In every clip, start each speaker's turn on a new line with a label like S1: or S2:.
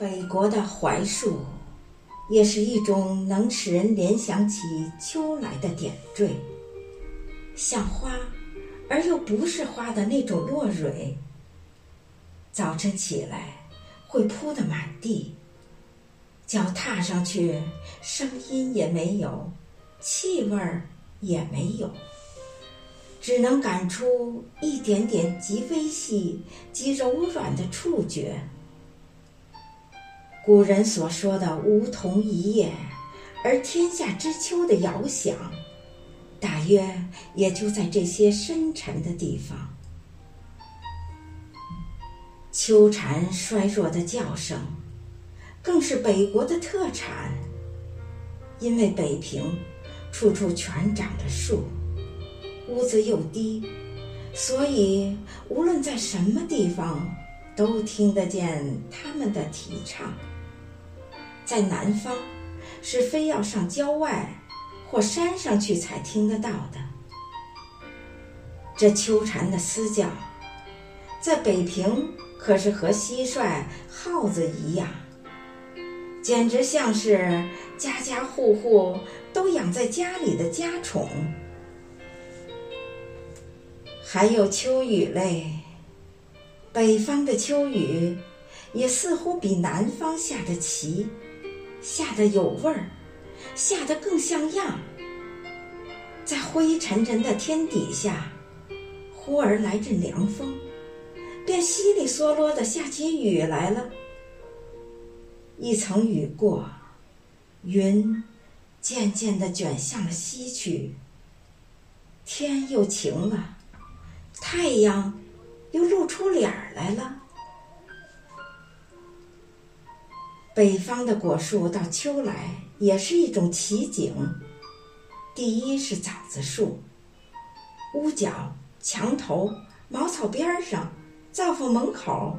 S1: 北国的槐树，也是一种能使人联想起秋来的点缀，像花而又不是花的那种落蕊。早晨起来会铺得满地，脚踏上去声音也没有，气味儿也没有，只能感出一点点极微细、极柔软的触觉。古人所说的“梧桐一叶，而天下知秋”的遥想，大约也就在这些深沉的地方。秋蝉衰弱的叫声，更是北国的特产。因为北平处处全长着树，屋子又低，所以无论在什么地方，都听得见他们的啼唱。在南方，是非要上郊外或山上去才听得到的。这秋蝉的嘶叫，在北平可是和蟋蟀、耗子一样，简直像是家家户户都养在家里的家宠。还有秋雨嘞，北方的秋雨，也似乎比南方下的奇。下的有味儿，下的更像样。在灰沉沉的天底下，忽而来阵凉风，便稀里嗦啰的下起雨来了。一层雨过，云渐渐的卷向了西去，天又晴了，太阳又露出脸儿来了。北方的果树到秋来也是一种奇景。第一是枣子树，屋角、墙头、茅草边上、灶房门口，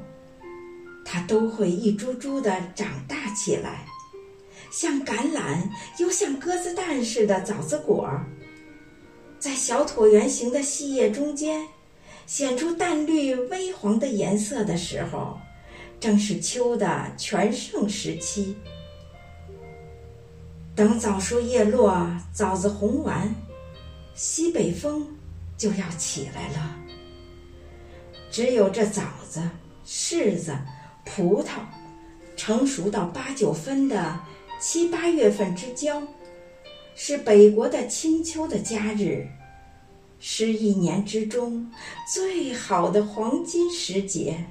S1: 它都会一株株的长大起来，像橄榄又像鸽子蛋似的枣子果，在小椭圆形的细叶中间显出淡绿微黄的颜色的时候。正是秋的全盛时期。等枣树叶落，枣子红完，西北风就要起来了。只有这枣子、柿子、葡萄，成熟到八九分的七八月份之交，是北国的清秋的佳日，是一年之中最好的黄金时节。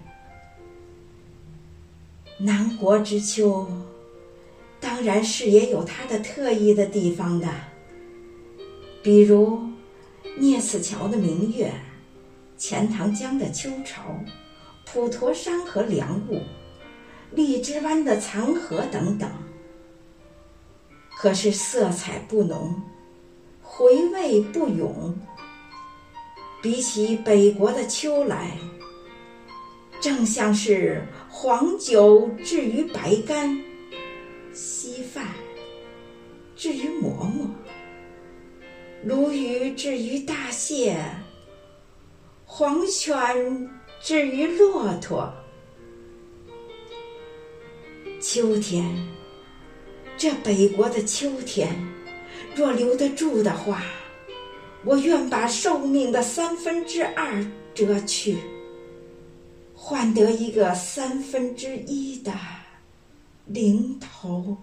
S1: 南国之秋，当然是也有它的特异的地方的，比如聂次桥的明月、钱塘江的秋潮、普陀山和凉雾、荔枝湾的残荷等等。可是色彩不浓，回味不永，比起北国的秋来。正像是黄酒置于白干，稀饭置于馍馍，鲈鱼置于大蟹，黄泉置于骆驼。秋天，这北国的秋天，若留得住的话，我愿把寿命的三分之二折去。换得一个三分之一的零头。